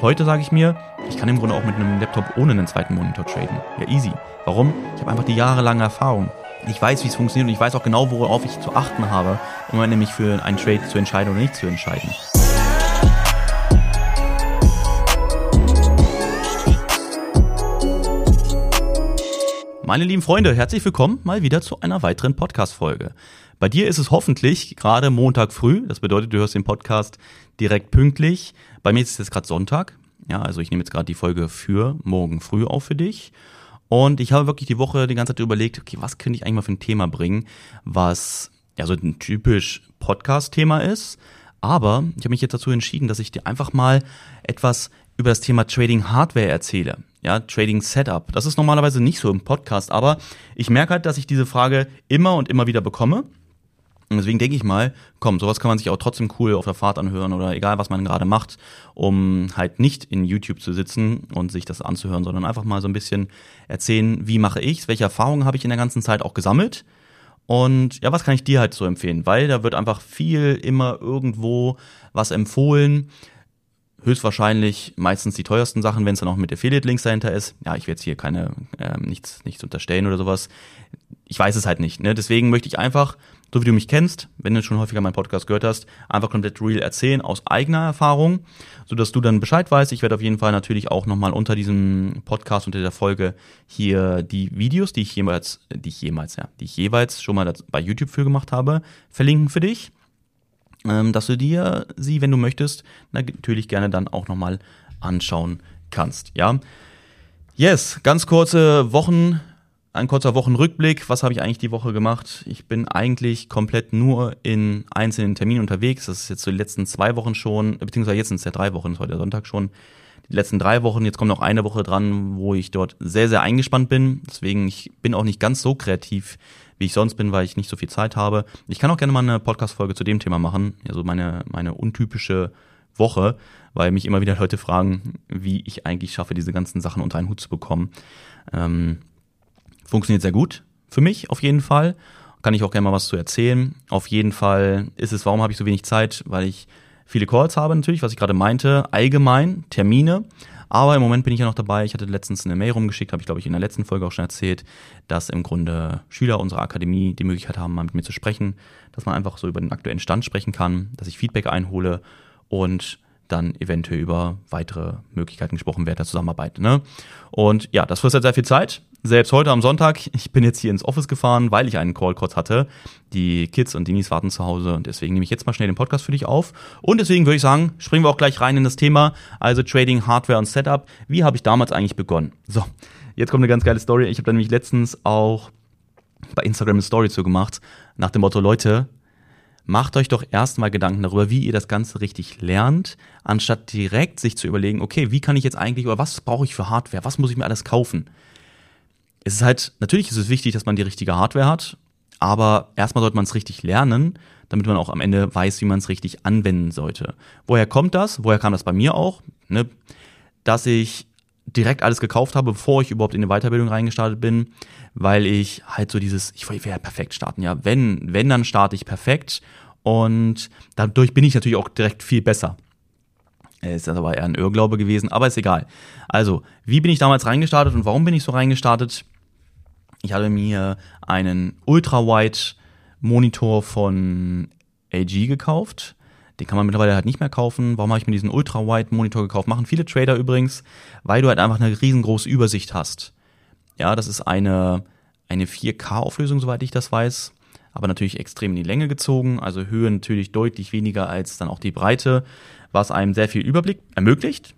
Heute sage ich mir, ich kann im Grunde auch mit einem Laptop ohne einen zweiten Monitor traden. Ja, easy. Warum? Ich habe einfach die jahrelange Erfahrung. Ich weiß, wie es funktioniert und ich weiß auch genau, worauf ich zu achten habe, um nämlich für einen Trade zu entscheiden oder nicht zu entscheiden. Meine lieben Freunde, herzlich willkommen mal wieder zu einer weiteren Podcast-Folge. Bei dir ist es hoffentlich gerade Montag früh. Das bedeutet, du hörst den Podcast direkt pünktlich. Bei mir ist es jetzt gerade Sonntag. Ja, also ich nehme jetzt gerade die Folge für morgen früh auf für dich. Und ich habe wirklich die Woche die ganze Zeit überlegt, okay, was könnte ich eigentlich mal für ein Thema bringen, was ja so ein typisch Podcast-Thema ist. Aber ich habe mich jetzt dazu entschieden, dass ich dir einfach mal etwas über das Thema Trading Hardware erzähle. Ja, Trading Setup. Das ist normalerweise nicht so im Podcast, aber ich merke halt, dass ich diese Frage immer und immer wieder bekomme. Und deswegen denke ich mal, komm, sowas kann man sich auch trotzdem cool auf der Fahrt anhören oder egal, was man gerade macht, um halt nicht in YouTube zu sitzen und sich das anzuhören, sondern einfach mal so ein bisschen erzählen, wie mache ich's, welche Erfahrungen habe ich in der ganzen Zeit auch gesammelt und ja, was kann ich dir halt so empfehlen, weil da wird einfach viel immer irgendwo was empfohlen höchstwahrscheinlich meistens die teuersten Sachen, wenn es dann auch mit Affiliate-Links dahinter ist. Ja, ich werde jetzt hier keine, ähm, nichts, nichts unterstellen oder sowas. Ich weiß es halt nicht. Ne? Deswegen möchte ich einfach, so wie du mich kennst, wenn du schon häufiger meinen Podcast gehört hast, einfach komplett real erzählen aus eigener Erfahrung, so dass du dann Bescheid weißt. Ich werde auf jeden Fall natürlich auch nochmal unter diesem Podcast, unter der Folge hier die Videos, die ich jemals, die ich jemals, ja, die ich jeweils schon mal bei YouTube für gemacht habe, verlinken für dich ähm, dass du dir sie, wenn du möchtest, natürlich gerne dann auch nochmal anschauen kannst. Ja. Yes, ganz kurze Wochen, ein kurzer Wochenrückblick. Was habe ich eigentlich die Woche gemacht? Ich bin eigentlich komplett nur in einzelnen Terminen unterwegs. Das ist jetzt so die letzten zwei Wochen schon, beziehungsweise jetzt sind es ja drei Wochen, ist heute Sonntag schon. Die letzten drei Wochen, jetzt kommt noch eine Woche dran, wo ich dort sehr, sehr eingespannt bin. Deswegen, ich bin auch nicht ganz so kreativ wie ich sonst bin, weil ich nicht so viel Zeit habe. Ich kann auch gerne mal eine Podcast-Folge zu dem Thema machen, also meine, meine untypische Woche, weil mich immer wieder Leute fragen, wie ich eigentlich schaffe, diese ganzen Sachen unter einen Hut zu bekommen. Ähm, funktioniert sehr gut für mich auf jeden Fall. Kann ich auch gerne mal was zu erzählen. Auf jeden Fall ist es, warum habe ich so wenig Zeit? Weil ich viele Calls habe natürlich, was ich gerade meinte, allgemein, Termine. Aber im Moment bin ich ja noch dabei. Ich hatte letztens eine Mail rumgeschickt, habe ich glaube ich in der letzten Folge auch schon erzählt, dass im Grunde Schüler unserer Akademie die Möglichkeit haben, mal mit mir zu sprechen, dass man einfach so über den aktuellen Stand sprechen kann, dass ich Feedback einhole und dann eventuell über weitere Möglichkeiten gesprochen wird der Zusammenarbeit. Ne? Und ja, das frisst halt sehr viel Zeit. Selbst heute am Sonntag, ich bin jetzt hier ins Office gefahren, weil ich einen Call kurz hatte. Die Kids und Dinis warten zu Hause und deswegen nehme ich jetzt mal schnell den Podcast für dich auf. Und deswegen würde ich sagen, springen wir auch gleich rein in das Thema, also Trading, Hardware und Setup. Wie habe ich damals eigentlich begonnen? So, jetzt kommt eine ganz geile Story. Ich habe dann nämlich letztens auch bei Instagram eine Story zu gemacht, nach dem Motto, Leute, macht euch doch erstmal Gedanken darüber, wie ihr das Ganze richtig lernt, anstatt direkt sich zu überlegen, okay, wie kann ich jetzt eigentlich oder was brauche ich für Hardware, was muss ich mir alles kaufen? Es ist halt, natürlich ist es wichtig, dass man die richtige Hardware hat, aber erstmal sollte man es richtig lernen, damit man auch am Ende weiß, wie man es richtig anwenden sollte. Woher kommt das? Woher kam das bei mir auch? Ne? Dass ich direkt alles gekauft habe, bevor ich überhaupt in eine Weiterbildung reingestartet bin, weil ich halt so dieses, ich will ja perfekt starten, ja, wenn, wenn, dann starte ich perfekt und dadurch bin ich natürlich auch direkt viel besser. Ist aber eher ein Irrglaube gewesen, aber ist egal. Also, wie bin ich damals reingestartet und warum bin ich so reingestartet? Ich hatte mir einen Ultra-Wide-Monitor von LG gekauft. Den kann man mittlerweile halt nicht mehr kaufen. Warum habe ich mir diesen Ultra-Wide-Monitor gekauft? Machen viele Trader übrigens, weil du halt einfach eine riesengroße Übersicht hast. Ja, das ist eine, eine 4K-Auflösung, soweit ich das weiß. Aber natürlich extrem in die Länge gezogen. Also Höhe natürlich deutlich weniger als dann auch die Breite, was einem sehr viel Überblick ermöglicht.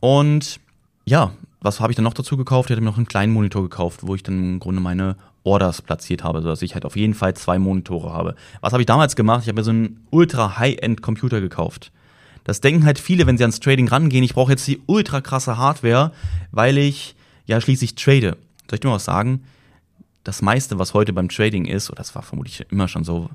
Und ja, was habe ich dann noch dazu gekauft? Ich hatte mir noch einen kleinen Monitor gekauft, wo ich dann im Grunde meine Orders platziert habe, sodass ich halt auf jeden Fall zwei Monitore habe. Was habe ich damals gemacht? Ich habe mir so einen ultra High-End-Computer gekauft. Das denken halt viele, wenn sie ans Trading rangehen. Ich brauche jetzt die ultra krasse Hardware, weil ich ja schließlich trade. Soll ich dir mal was sagen? Das meiste, was heute beim Trading ist, oder das war vermutlich immer schon so,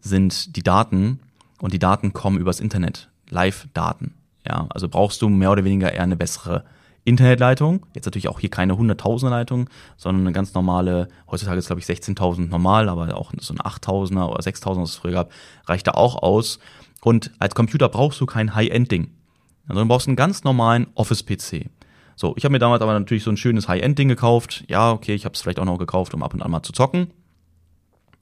sind die Daten. Und die Daten kommen übers Internet. Live-Daten. Ja, also brauchst du mehr oder weniger eher eine bessere Internetleitung. Jetzt natürlich auch hier keine 100.000er Leitung, sondern eine ganz normale, heutzutage ist glaube ich 16.000 normal, aber auch so ein 8.000er oder 6.000er, was es früher gab, reicht da auch aus. Und als Computer brauchst du kein High-End-Ding. Also du brauchst einen ganz normalen Office-PC. So, ich habe mir damals aber natürlich so ein schönes High-End-Ding gekauft. Ja, okay, ich habe es vielleicht auch noch gekauft, um ab und an mal zu zocken.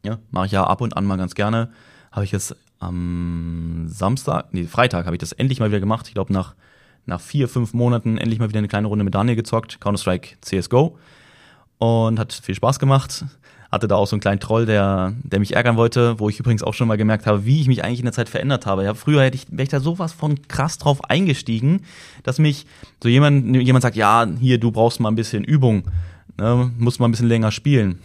Ja, mache ich ja ab und an mal ganz gerne. Habe ich jetzt am Samstag, nee, Freitag habe ich das endlich mal wieder gemacht. Ich glaube, nach, nach vier, fünf Monaten endlich mal wieder eine kleine Runde mit Daniel gezockt. Counter-Strike CSGO. Und hat viel Spaß gemacht hatte da auch so einen kleinen Troll, der, der mich ärgern wollte, wo ich übrigens auch schon mal gemerkt habe, wie ich mich eigentlich in der Zeit verändert habe. Ja, früher hätte ich, wäre ich da sowas von krass drauf eingestiegen, dass mich so jemand, jemand sagt, ja, hier, du brauchst mal ein bisschen Übung, ne, musst mal ein bisschen länger spielen.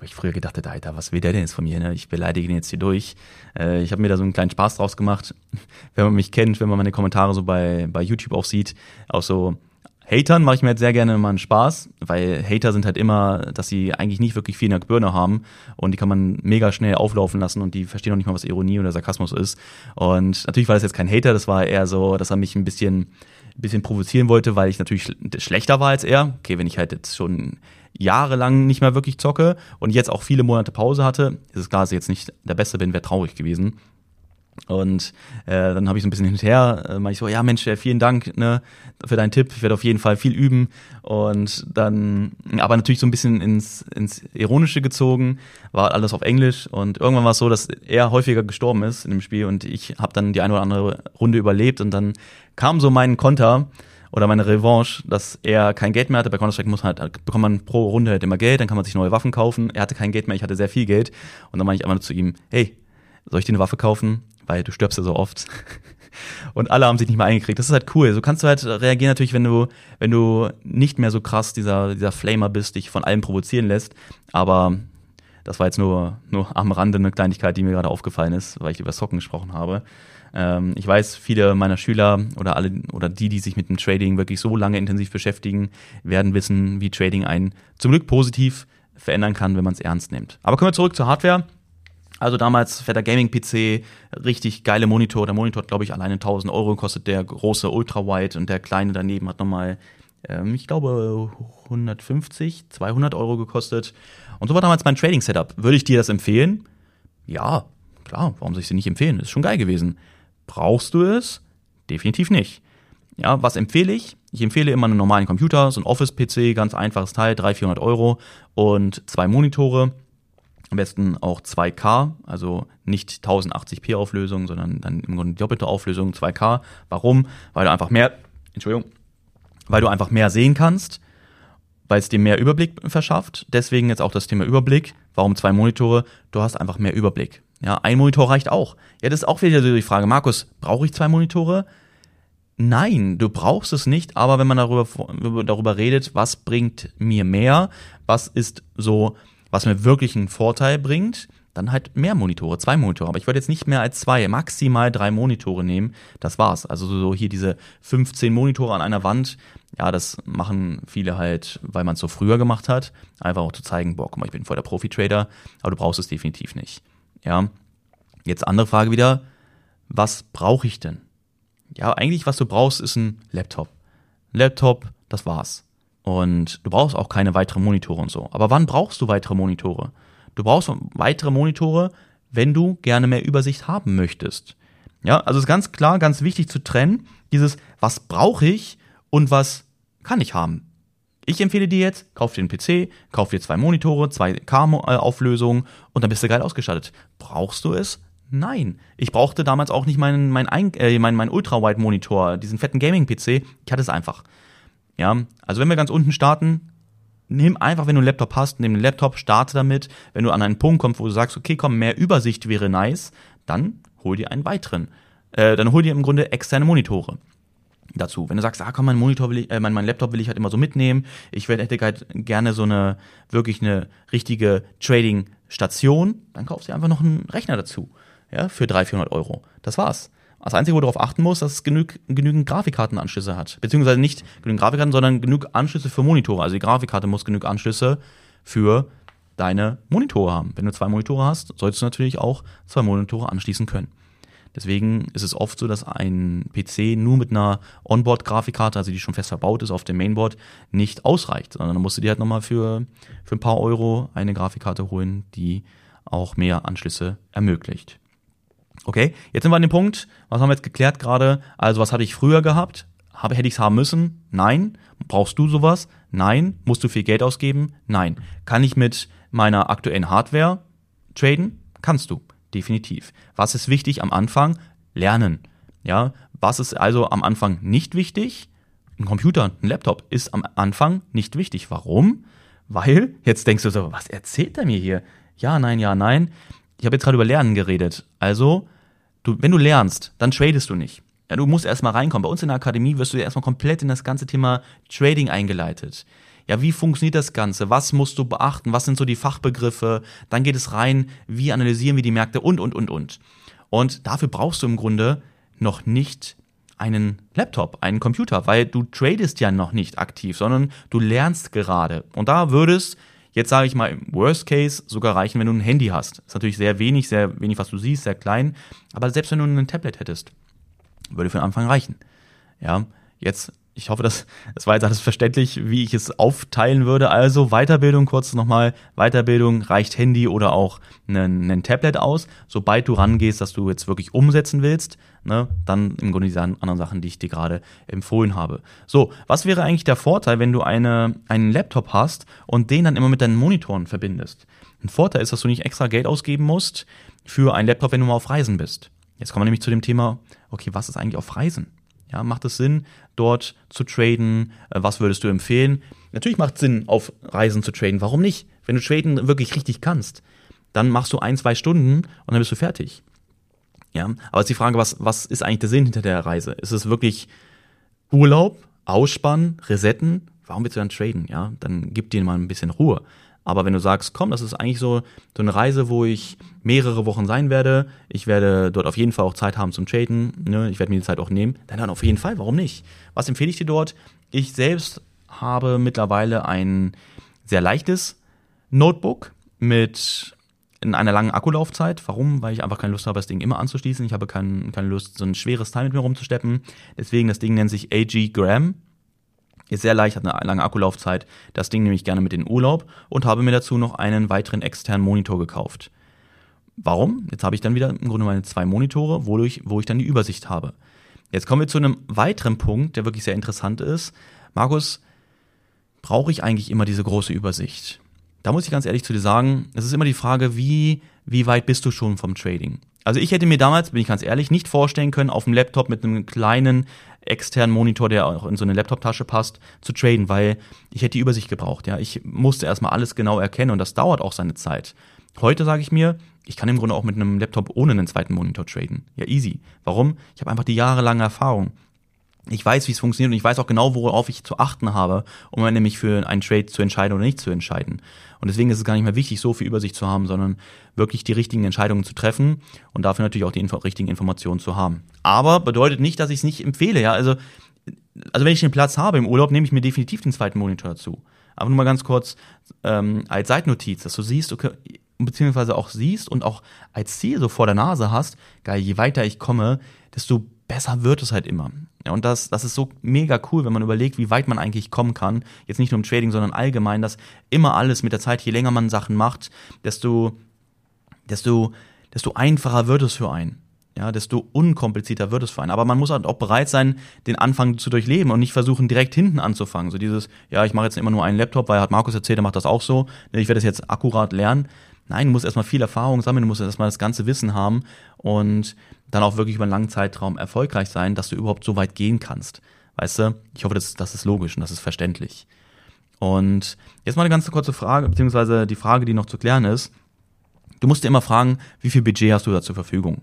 Wo ich früher gedacht hätte, Alter, was will der denn jetzt von mir? Ne? Ich beleidige ihn jetzt hier durch. Äh, ich habe mir da so einen kleinen Spaß draus gemacht. Wenn man mich kennt, wenn man meine Kommentare so bei, bei YouTube auch sieht, auch so, Hatern mache ich mir jetzt sehr gerne mal einen Spaß, weil Hater sind halt immer, dass sie eigentlich nicht wirklich viel in der Birne haben und die kann man mega schnell auflaufen lassen und die verstehen auch nicht mal, was Ironie oder Sarkasmus ist. Und natürlich war das jetzt kein Hater, das war eher so, dass er mich ein bisschen, ein bisschen provozieren wollte, weil ich natürlich schlechter war als er. Okay, wenn ich halt jetzt schon jahrelang nicht mehr wirklich zocke und jetzt auch viele Monate Pause hatte, ist es klar, dass ich jetzt nicht der Beste bin, wäre traurig gewesen. Und äh, dann habe ich so ein bisschen hinterher, äh, meinte ich so, ja Mensch, vielen Dank ne, für deinen Tipp. Ich werde auf jeden Fall viel üben. Und dann, aber natürlich so ein bisschen ins, ins Ironische gezogen, war alles auf Englisch. Und irgendwann war es so, dass er häufiger gestorben ist in dem Spiel und ich habe dann die eine oder andere Runde überlebt. Und dann kam so mein Konter oder meine Revanche, dass er kein Geld mehr hatte. Bei Counter-Strike muss halt, bekommt man pro Runde halt immer Geld, dann kann man sich neue Waffen kaufen. Er hatte kein Geld mehr, ich hatte sehr viel Geld. Und dann meinte ich einfach nur zu ihm, hey, soll ich dir eine Waffe kaufen? Weil du stirbst ja so oft. Und alle haben sich nicht mehr eingekriegt. Das ist halt cool. So kannst du halt reagieren natürlich, wenn du, wenn du nicht mehr so krass dieser, dieser Flamer bist, dich von allem provozieren lässt. Aber das war jetzt nur, nur am Rande eine Kleinigkeit, die mir gerade aufgefallen ist, weil ich über Socken gesprochen habe. Ähm, ich weiß, viele meiner Schüler oder alle oder die, die sich mit dem Trading wirklich so lange intensiv beschäftigen, werden wissen, wie Trading einen zum Glück positiv verändern kann, wenn man es ernst nimmt. Aber kommen wir zurück zur Hardware. Also damals fetter Gaming-PC, richtig geile Monitor. Der Monitor hat, glaube ich, alleine 1000 Euro gekostet. Der große Ultra-Wide und der kleine daneben hat nochmal, ähm, ich glaube, 150, 200 Euro gekostet. Und so war damals mein Trading-Setup. Würde ich dir das empfehlen? Ja, klar. Warum soll ich sie nicht empfehlen? ist schon geil gewesen. Brauchst du es? Definitiv nicht. Ja, was empfehle ich? Ich empfehle immer einen normalen Computer, so ein Office-PC, ganz einfaches Teil, 300, 400 Euro und zwei Monitore am besten auch 2K, also nicht 1080p Auflösung, sondern dann im Grunde doppelte Auflösung 2K. Warum? Weil du einfach mehr, Entschuldigung, weil du einfach mehr sehen kannst, weil es dir mehr Überblick verschafft. Deswegen jetzt auch das Thema Überblick. Warum zwei Monitore? Du hast einfach mehr Überblick. Ja, ein Monitor reicht auch. Ja, das ist auch wieder so die Frage, Markus, brauche ich zwei Monitore? Nein, du brauchst es nicht, aber wenn man darüber, darüber redet, was bringt mir mehr, was ist so was mir wirklich einen Vorteil bringt, dann halt mehr Monitore, zwei Monitore. Aber ich würde jetzt nicht mehr als zwei, maximal drei Monitore nehmen. Das war's. Also so hier diese 15 Monitore an einer Wand. Ja, das machen viele halt, weil man es so früher gemacht hat. Einfach auch zu zeigen, boah, guck mal, ich bin voll der Profi-Trader. Aber du brauchst es definitiv nicht. Ja. Jetzt andere Frage wieder. Was brauche ich denn? Ja, eigentlich, was du brauchst, ist ein Laptop. Laptop, das war's. Und du brauchst auch keine weiteren Monitore und so. Aber wann brauchst du weitere Monitore? Du brauchst weitere Monitore, wenn du gerne mehr Übersicht haben möchtest. Ja, also ist ganz klar, ganz wichtig zu trennen, dieses, was brauche ich und was kann ich haben. Ich empfehle dir jetzt, kauf dir einen PC, kauf dir zwei Monitore, zwei K-Auflösungen und dann bist du geil ausgestattet. Brauchst du es? Nein. Ich brauchte damals auch nicht meinen, meinen, äh, meinen, meinen Ultra-Wide-Monitor, diesen fetten Gaming-PC. Ich hatte es einfach. Ja, also wenn wir ganz unten starten, nimm einfach, wenn du einen Laptop hast, nimm den Laptop, starte damit. Wenn du an einen Punkt kommst, wo du sagst, okay, komm, mehr Übersicht wäre nice, dann hol dir einen weiteren. Äh, dann hol dir im Grunde externe Monitore dazu. Wenn du sagst, ah komm, mein Monitor will ich, äh, mein, mein Laptop will ich halt immer so mitnehmen, ich hätte halt gerne so eine, wirklich eine richtige Trading-Station, dann kaufst du einfach noch einen Rechner dazu. Ja, für 300, 400 Euro. Das war's. Das Einzige, wo du darauf achten musst, dass es genug, genügend Grafikkartenanschlüsse hat. Beziehungsweise nicht genügend Grafikkarten, sondern genug Anschlüsse für Monitore. Also die Grafikkarte muss genug Anschlüsse für deine Monitore haben. Wenn du zwei Monitore hast, solltest du natürlich auch zwei Monitore anschließen können. Deswegen ist es oft so, dass ein PC nur mit einer Onboard-Grafikkarte, also die schon fest verbaut ist auf dem Mainboard, nicht ausreicht, sondern dann musst du dir halt nochmal für, für ein paar Euro eine Grafikkarte holen, die auch mehr Anschlüsse ermöglicht. Okay, jetzt sind wir an dem Punkt, was haben wir jetzt geklärt gerade? Also, was hatte ich früher gehabt? Habe, hätte ich es haben müssen? Nein. Brauchst du sowas? Nein. Musst du viel Geld ausgeben? Nein. Kann ich mit meiner aktuellen Hardware traden? Kannst du. Definitiv. Was ist wichtig am Anfang? Lernen. Ja, was ist also am Anfang nicht wichtig? Ein Computer, ein Laptop ist am Anfang nicht wichtig. Warum? Weil, jetzt denkst du so, was erzählt er mir hier? Ja, nein, ja, nein. Ich habe jetzt gerade über Lernen geredet. Also, du, wenn du lernst, dann tradest du nicht. Ja, du musst erstmal reinkommen. Bei uns in der Akademie wirst du ja erstmal komplett in das ganze Thema Trading eingeleitet. Ja, wie funktioniert das Ganze? Was musst du beachten? Was sind so die Fachbegriffe? Dann geht es rein, wie analysieren wir die Märkte und, und, und, und. Und dafür brauchst du im Grunde noch nicht einen Laptop, einen Computer, weil du tradest ja noch nicht aktiv, sondern du lernst gerade. Und da würde es, jetzt sage ich mal, im Worst Case sogar reichen, wenn du ein Handy hast. Ist natürlich sehr wenig, sehr wenig, was du siehst, sehr klein. Aber selbst wenn du ein Tablet hättest, würde für den Anfang reichen. Ja, jetzt, ich hoffe, das, das war jetzt alles verständlich, wie ich es aufteilen würde. Also Weiterbildung, kurz nochmal, Weiterbildung reicht Handy oder auch ein Tablet aus. Sobald du rangehst, dass du jetzt wirklich umsetzen willst, ne, dann im Grunde diese anderen Sachen, die ich dir gerade empfohlen habe. So, was wäre eigentlich der Vorteil, wenn du eine, einen Laptop hast und den dann immer mit deinen Monitoren verbindest? Ein Vorteil ist, dass du nicht extra Geld ausgeben musst für einen Laptop, wenn du mal auf Reisen bist. Jetzt kommen wir nämlich zu dem Thema, okay, was ist eigentlich auf Reisen? Ja, macht es Sinn, dort zu traden? Äh, was würdest du empfehlen? Natürlich macht es Sinn, auf Reisen zu traden. Warum nicht? Wenn du traden wirklich richtig kannst, dann machst du ein, zwei Stunden und dann bist du fertig. Ja, aber ist die Frage, was, was ist eigentlich der Sinn hinter der Reise? Ist es wirklich Urlaub, Ausspannen, Resetten? Warum willst du dann traden? Ja, dann gib dir mal ein bisschen Ruhe. Aber wenn du sagst, komm, das ist eigentlich so, so eine Reise, wo ich mehrere Wochen sein werde, ich werde dort auf jeden Fall auch Zeit haben zum Traden, ne? ich werde mir die Zeit auch nehmen, dann, dann auf jeden Fall, warum nicht? Was empfehle ich dir dort? Ich selbst habe mittlerweile ein sehr leichtes Notebook mit in einer langen Akkulaufzeit. Warum? Weil ich einfach keine Lust habe, das Ding immer anzuschließen. Ich habe kein, keine Lust, so ein schweres Teil mit mir rumzusteppen. Deswegen, das Ding nennt sich AG Gram. Ist sehr leicht, hat eine lange Akkulaufzeit. Das Ding nehme ich gerne mit in den Urlaub und habe mir dazu noch einen weiteren externen Monitor gekauft. Warum? Jetzt habe ich dann wieder im Grunde meine zwei Monitore, wodurch, wo ich dann die Übersicht habe. Jetzt kommen wir zu einem weiteren Punkt, der wirklich sehr interessant ist. Markus, brauche ich eigentlich immer diese große Übersicht? Da muss ich ganz ehrlich zu dir sagen, es ist immer die Frage, wie, wie weit bist du schon vom Trading? Also ich hätte mir damals, bin ich ganz ehrlich, nicht vorstellen können, auf dem Laptop mit einem kleinen externen Monitor, der auch in so eine Laptoptasche passt, zu traden, weil ich hätte die Übersicht gebraucht. Ja, ich musste erstmal alles genau erkennen und das dauert auch seine Zeit. Heute sage ich mir, ich kann im Grunde auch mit einem Laptop ohne einen zweiten Monitor traden. Ja, easy. Warum? Ich habe einfach die jahrelange Erfahrung. Ich weiß, wie es funktioniert und ich weiß auch genau, worauf ich zu achten habe, um nämlich für einen Trade zu entscheiden oder nicht zu entscheiden. Und deswegen ist es gar nicht mehr wichtig, so viel Übersicht zu haben, sondern wirklich die richtigen Entscheidungen zu treffen und dafür natürlich auch die info richtigen Informationen zu haben. Aber bedeutet nicht, dass ich es nicht empfehle. Ja, also, also wenn ich den Platz habe im Urlaub, nehme ich mir definitiv den zweiten Monitor dazu. Aber nur mal ganz kurz ähm, als Seitennotiz, dass du siehst, okay, beziehungsweise auch siehst und auch als Ziel so vor der Nase hast, geil, je weiter ich komme, desto besser wird es halt immer. Ja, und das, das ist so mega cool, wenn man überlegt, wie weit man eigentlich kommen kann. Jetzt nicht nur im Trading, sondern allgemein, dass immer alles mit der Zeit, je länger man Sachen macht, desto, desto, desto einfacher wird es für einen. Ja, desto unkomplizierter wird es für einen. Aber man muss halt auch bereit sein, den Anfang zu durchleben und nicht versuchen, direkt hinten anzufangen. So dieses, ja, ich mache jetzt immer nur einen Laptop, weil hat Markus erzählt, er macht das auch so. Ich werde das jetzt akkurat lernen. Nein, du musst erstmal viel Erfahrung sammeln, du musst erstmal das ganze Wissen haben und dann auch wirklich über einen langen Zeitraum erfolgreich sein, dass du überhaupt so weit gehen kannst. Weißt du? Ich hoffe, das, das ist logisch und das ist verständlich. Und jetzt mal eine ganz kurze Frage, beziehungsweise die Frage, die noch zu klären ist. Du musst dir immer fragen, wie viel Budget hast du da zur Verfügung?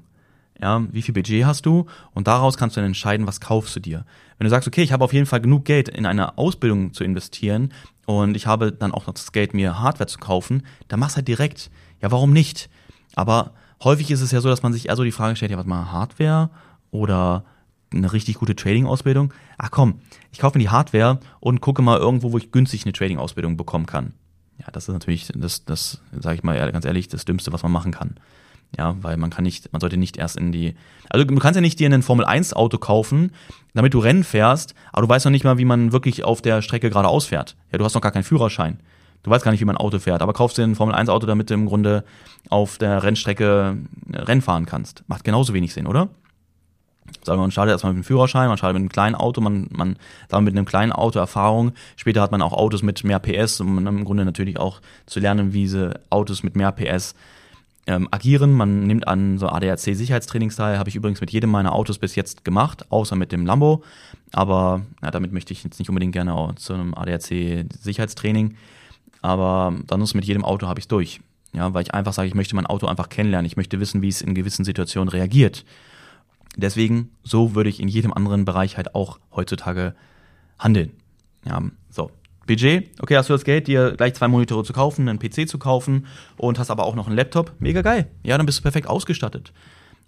Ja, wie viel Budget hast du? Und daraus kannst du dann entscheiden, was kaufst du dir. Wenn du sagst, okay, ich habe auf jeden Fall genug Geld in eine Ausbildung zu investieren und ich habe dann auch noch das Geld, mir Hardware zu kaufen, dann mach's halt direkt. Ja, warum nicht? Aber häufig ist es ja so, dass man sich eher so die Frage stellt, ja, was mal Hardware oder eine richtig gute Trading-Ausbildung? Ach komm, ich kaufe mir die Hardware und gucke mal irgendwo, wo ich günstig eine Trading-Ausbildung bekommen kann. Ja, das ist natürlich, das, das sage ich mal ganz ehrlich, das Dümmste, was man machen kann. Ja, weil man kann nicht, man sollte nicht erst in die, also du kannst ja nicht dir ein Formel 1 Auto kaufen, damit du Rennen fährst, aber du weißt noch nicht mal, wie man wirklich auf der Strecke geradeaus fährt. Ja, du hast noch gar keinen Führerschein. Du weißt gar nicht, wie man ein Auto fährt, aber kaufst dir ein Formel-1-Auto, damit du im Grunde auf der Rennstrecke äh, Rennen fahren kannst. Macht genauso wenig Sinn, oder? Sagen wir, man startet erstmal mit dem Führerschein, man startet mit einem kleinen Auto, man, man wir, mit einem kleinen Auto Erfahrung. Später hat man auch Autos mit mehr PS, um im Grunde natürlich auch zu lernen, wie diese Autos mit mehr PS ähm, agieren. Man nimmt an so ADAC-Sicherheitstrainings teil, habe ich übrigens mit jedem meiner Autos bis jetzt gemacht, außer mit dem Lambo. Aber ja, damit möchte ich jetzt nicht unbedingt gerne auch zu einem ADAC-Sicherheitstraining. Aber dann ist mit jedem Auto habe ich es durch. Ja, weil ich einfach sage, ich möchte mein Auto einfach kennenlernen. Ich möchte wissen, wie es in gewissen Situationen reagiert. Deswegen, so würde ich in jedem anderen Bereich halt auch heutzutage handeln. Ja, so. Budget, okay, hast du das Geld, dir gleich zwei Monitore zu kaufen, einen PC zu kaufen und hast aber auch noch einen Laptop, mega geil. Ja, dann bist du perfekt ausgestattet.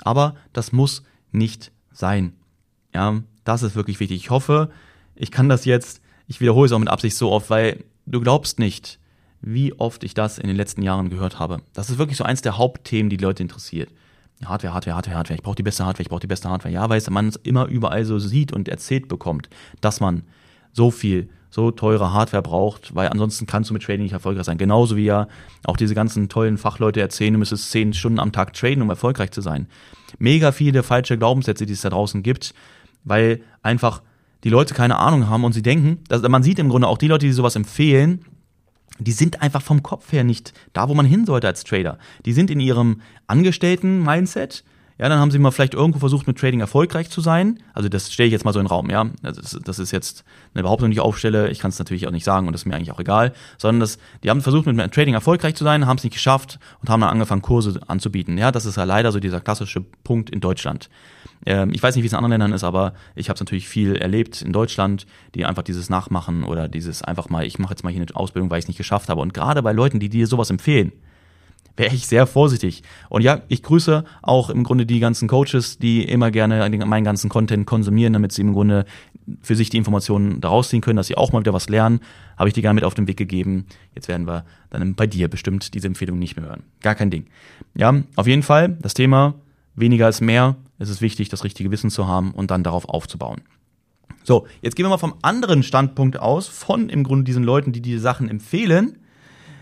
Aber das muss nicht sein. Ja, das ist wirklich wichtig. Ich hoffe, ich kann das jetzt, ich wiederhole es auch mit Absicht so oft, weil du glaubst nicht, wie oft ich das in den letzten Jahren gehört habe. Das ist wirklich so eins der Hauptthemen, die die Leute interessiert. Hardware, Hardware, Hardware, Hardware. Ich brauche die beste Hardware, ich brauche die beste Hardware. Ja, weil man es immer überall so sieht und erzählt bekommt, dass man so viel so teure Hardware braucht, weil ansonsten kannst du mit Trading nicht erfolgreich sein. Genauso wie ja auch diese ganzen tollen Fachleute erzählen, du müsstest zehn Stunden am Tag traden, um erfolgreich zu sein. Mega viele falsche Glaubenssätze, die es da draußen gibt, weil einfach die Leute keine Ahnung haben und sie denken, dass, man sieht im Grunde auch die Leute, die sowas empfehlen, die sind einfach vom Kopf her nicht da, wo man hin sollte als Trader. Die sind in ihrem Angestellten-Mindset, ja, dann haben sie mal vielleicht irgendwo versucht, mit Trading erfolgreich zu sein. Also das stelle ich jetzt mal so in den Raum, ja. Das, das ist jetzt eine Behauptung, die ich aufstelle. Ich kann es natürlich auch nicht sagen und das ist mir eigentlich auch egal. Sondern das, die haben versucht, mit Trading erfolgreich zu sein, haben es nicht geschafft und haben dann angefangen, Kurse anzubieten. Ja, das ist ja leider so dieser klassische Punkt in Deutschland. Ähm, ich weiß nicht, wie es in anderen Ländern ist, aber ich habe es natürlich viel erlebt in Deutschland, die einfach dieses Nachmachen oder dieses einfach mal, ich mache jetzt mal hier eine Ausbildung, weil ich es nicht geschafft habe. Und gerade bei Leuten, die dir sowas empfehlen, wäre ich sehr vorsichtig. Und ja, ich grüße auch im Grunde die ganzen Coaches, die immer gerne meinen ganzen Content konsumieren, damit sie im Grunde für sich die Informationen daraus ziehen können, dass sie auch mal wieder was lernen. Habe ich dir gerne mit auf den Weg gegeben. Jetzt werden wir dann bei dir bestimmt diese Empfehlung nicht mehr hören. Gar kein Ding. Ja, auf jeden Fall das Thema weniger ist mehr. Es ist wichtig, das richtige Wissen zu haben und dann darauf aufzubauen. So, jetzt gehen wir mal vom anderen Standpunkt aus, von im Grunde diesen Leuten, die diese Sachen empfehlen.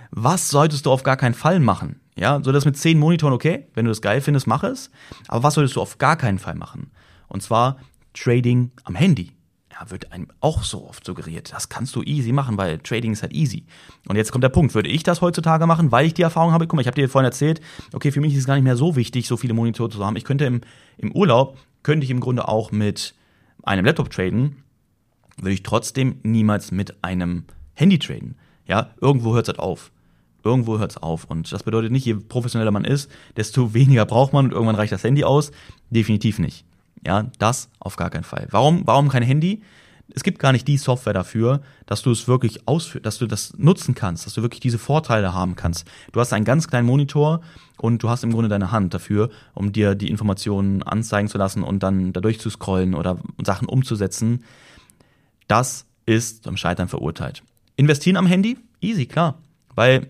Was solltest du auf gar keinen Fall machen? Ja, so das mit zehn Monitoren, okay, wenn du das geil findest, mach es. Aber was solltest du auf gar keinen Fall machen? Und zwar Trading am Handy. Ja, wird einem auch so oft suggeriert. Das kannst du easy machen, weil Trading ist halt easy. Und jetzt kommt der Punkt. Würde ich das heutzutage machen, weil ich die Erfahrung habe? Guck mal, ich habe dir vorhin erzählt, okay, für mich ist es gar nicht mehr so wichtig, so viele Monitore zu haben. Ich könnte im, im Urlaub, könnte ich im Grunde auch mit einem Laptop traden, würde ich trotzdem niemals mit einem Handy traden. Ja, irgendwo hört es halt auf. Irgendwo hört es auf. Und das bedeutet nicht, je professioneller man ist, desto weniger braucht man und irgendwann reicht das Handy aus. Definitiv nicht. Ja, das auf gar keinen Fall. Warum, warum kein Handy? Es gibt gar nicht die Software dafür, dass du es wirklich ausführst, dass du das nutzen kannst, dass du wirklich diese Vorteile haben kannst. Du hast einen ganz kleinen Monitor und du hast im Grunde deine Hand dafür, um dir die Informationen anzeigen zu lassen und dann dadurch zu scrollen oder Sachen umzusetzen. Das ist zum Scheitern verurteilt. Investieren am Handy? Easy, klar. Weil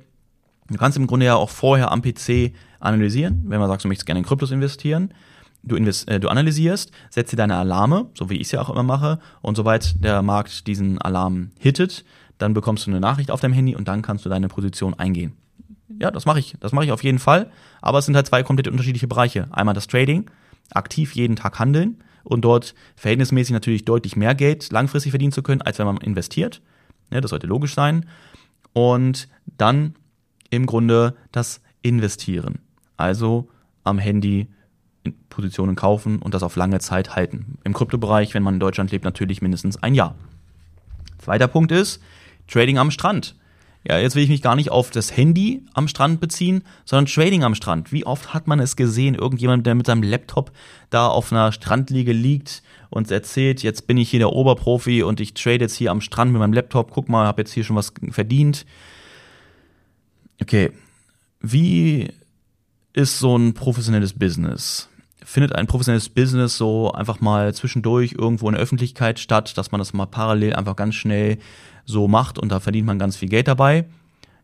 du kannst im Grunde ja auch vorher am PC analysieren, wenn man sagt, du möchtest gerne in Kryptos investieren. Du, invest, äh, du analysierst, setzt dir deine Alarme, so wie ich es ja auch immer mache, und sobald der Markt diesen Alarm hittet, dann bekommst du eine Nachricht auf deinem Handy und dann kannst du deine Position eingehen. Ja, das mache ich. Das mache ich auf jeden Fall. Aber es sind halt zwei komplett unterschiedliche Bereiche. Einmal das Trading, aktiv jeden Tag handeln und dort verhältnismäßig natürlich deutlich mehr Geld langfristig verdienen zu können, als wenn man investiert. Ja, das sollte logisch sein. Und dann im Grunde das Investieren. Also am Handy Positionen kaufen und das auf lange Zeit halten. Im Kryptobereich, wenn man in Deutschland lebt, natürlich mindestens ein Jahr. Zweiter Punkt ist Trading am Strand. Ja, jetzt will ich mich gar nicht auf das Handy am Strand beziehen, sondern Trading am Strand. Wie oft hat man es gesehen, irgendjemand, der mit seinem Laptop da auf einer Strandliege liegt und erzählt, jetzt bin ich hier der Oberprofi und ich trade jetzt hier am Strand mit meinem Laptop, guck mal, habe jetzt hier schon was verdient. Okay, wie ist so ein professionelles Business? Findet ein professionelles Business so einfach mal zwischendurch irgendwo in der Öffentlichkeit statt, dass man das mal parallel einfach ganz schnell so macht und da verdient man ganz viel Geld dabei?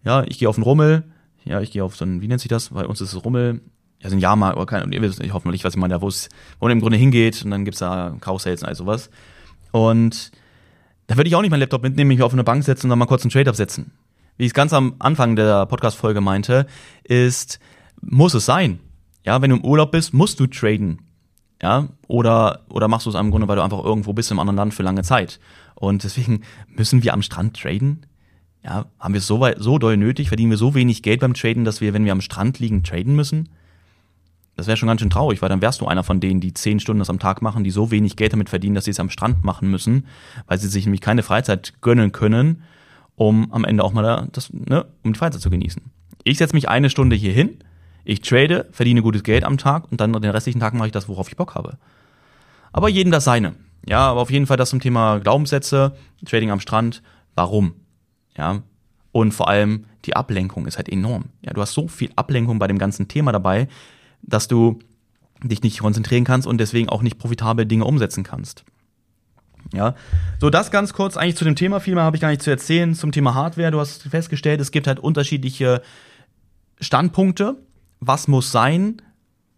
Ja, ich gehe auf den Rummel, ja, ich gehe auf so ein, wie nennt sich das? Bei uns ist es Rummel, ja, so ein Jahrmarkt oder kein, ihr wisst, ich hoffentlich, was ich meine, wo es, wo man im Grunde hingeht und dann gibt's da Karussells und all sowas. Und da würde ich auch nicht meinen Laptop mitnehmen, mich auf eine Bank setzen und dann mal kurz einen Trade absetzen. Wie ich es ganz am Anfang der Podcast-Folge meinte, ist, muss es sein. Ja, wenn du im Urlaub bist, musst du traden. Ja, oder, oder machst du es im Grunde, weil du einfach irgendwo bist im anderen Land für lange Zeit. Und deswegen müssen wir am Strand traden. Ja, haben wir es so, weit, so doll nötig? Verdienen wir so wenig Geld beim Traden, dass wir, wenn wir am Strand liegen, traden müssen? Das wäre schon ganz schön traurig, weil dann wärst du einer von denen, die zehn Stunden das am Tag machen, die so wenig Geld damit verdienen, dass sie es am Strand machen müssen, weil sie sich nämlich keine Freizeit gönnen können, um am Ende auch mal das, ne, um die Freizeit zu genießen. Ich setze mich eine Stunde hier hin, ich trade, verdiene gutes Geld am Tag und dann den restlichen Tag mache ich das, worauf ich Bock habe. Aber jedem das seine. Ja, aber auf jeden Fall das zum Thema Glaubenssätze, Trading am Strand. Warum? Ja. Und vor allem die Ablenkung ist halt enorm. Ja, du hast so viel Ablenkung bei dem ganzen Thema dabei, dass du dich nicht konzentrieren kannst und deswegen auch nicht profitable Dinge umsetzen kannst. Ja, so das ganz kurz eigentlich zu dem Thema. Viel mehr habe ich gar nicht zu erzählen zum Thema Hardware. Du hast festgestellt, es gibt halt unterschiedliche Standpunkte. Was muss sein?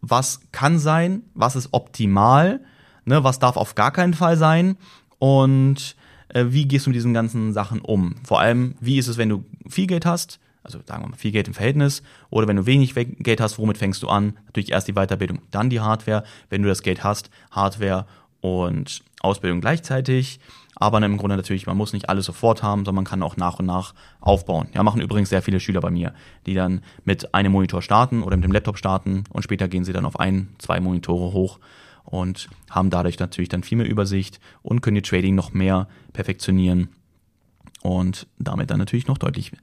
Was kann sein? Was ist optimal? Ne, was darf auf gar keinen Fall sein? Und äh, wie gehst du mit diesen ganzen Sachen um? Vor allem, wie ist es, wenn du viel Geld hast? Also sagen wir mal viel Geld im Verhältnis. Oder wenn du wenig Geld hast, womit fängst du an? Natürlich erst die Weiterbildung, dann die Hardware. Wenn du das Geld hast, Hardware und Ausbildung gleichzeitig. Aber im Grunde natürlich, man muss nicht alles sofort haben, sondern man kann auch nach und nach aufbauen. Ja, machen übrigens sehr viele Schüler bei mir, die dann mit einem Monitor starten oder mit dem Laptop starten und später gehen sie dann auf ein, zwei Monitore hoch und haben dadurch natürlich dann viel mehr Übersicht und können ihr Trading noch mehr perfektionieren und damit dann natürlich noch deutlich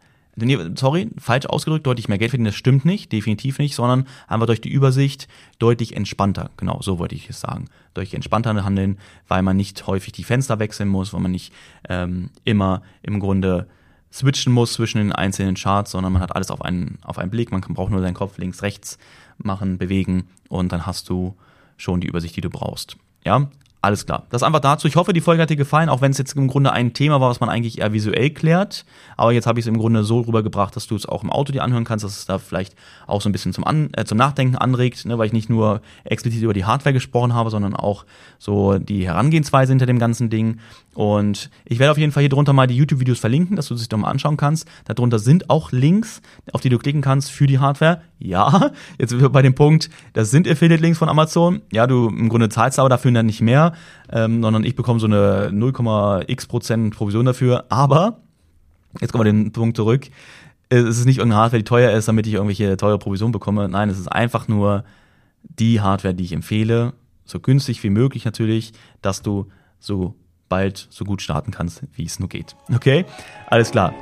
sorry, falsch ausgedrückt, deutlich mehr Geld verdienen, das stimmt nicht, definitiv nicht, sondern einfach durch die Übersicht deutlich entspannter, genau, so wollte ich es sagen, deutlich entspannter handeln, weil man nicht häufig die Fenster wechseln muss, weil man nicht ähm, immer im Grunde switchen muss zwischen den einzelnen Charts, sondern man hat alles auf einen, auf einen Blick, man kann, braucht nur seinen Kopf links, rechts machen, bewegen und dann hast du schon die Übersicht, die du brauchst. Ja, alles klar. Das einfach dazu. Ich hoffe, die Folge hat dir gefallen, auch wenn es jetzt im Grunde ein Thema war, was man eigentlich eher visuell klärt. Aber jetzt habe ich es im Grunde so rübergebracht, dass du es auch im Auto dir anhören kannst, dass es da vielleicht auch so ein bisschen zum, An äh, zum Nachdenken anregt, ne, weil ich nicht nur explizit über die Hardware gesprochen habe, sondern auch so die Herangehensweise hinter dem ganzen Ding. Und ich werde auf jeden Fall hier drunter mal die YouTube-Videos verlinken, dass du sich doch mal anschauen kannst. Darunter sind auch Links, auf die du klicken kannst für die Hardware. Ja, jetzt bei dem Punkt, das sind Affiliate-Links von Amazon. Ja, du im Grunde zahlst aber dafür dann nicht mehr, ähm, sondern ich bekomme so eine 0,x Prozent Provision dafür. Aber, jetzt kommen wir den Punkt zurück, es ist nicht irgendeine Hardware, die teuer ist, damit ich irgendwelche teure Provision bekomme. Nein, es ist einfach nur die Hardware, die ich empfehle, so günstig wie möglich natürlich, dass du so bald so gut starten kannst, wie es nur geht. Okay? Alles klar.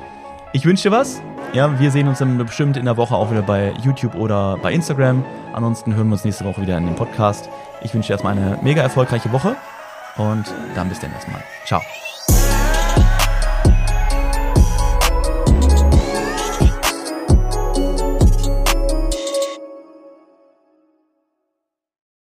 Ich wünsche dir was. Ja, wir sehen uns dann bestimmt in der Woche auch wieder bei YouTube oder bei Instagram. Ansonsten hören wir uns nächste Woche wieder in dem Podcast. Ich wünsche dir erstmal eine mega erfolgreiche Woche und dann bis dann erstmal. Ciao.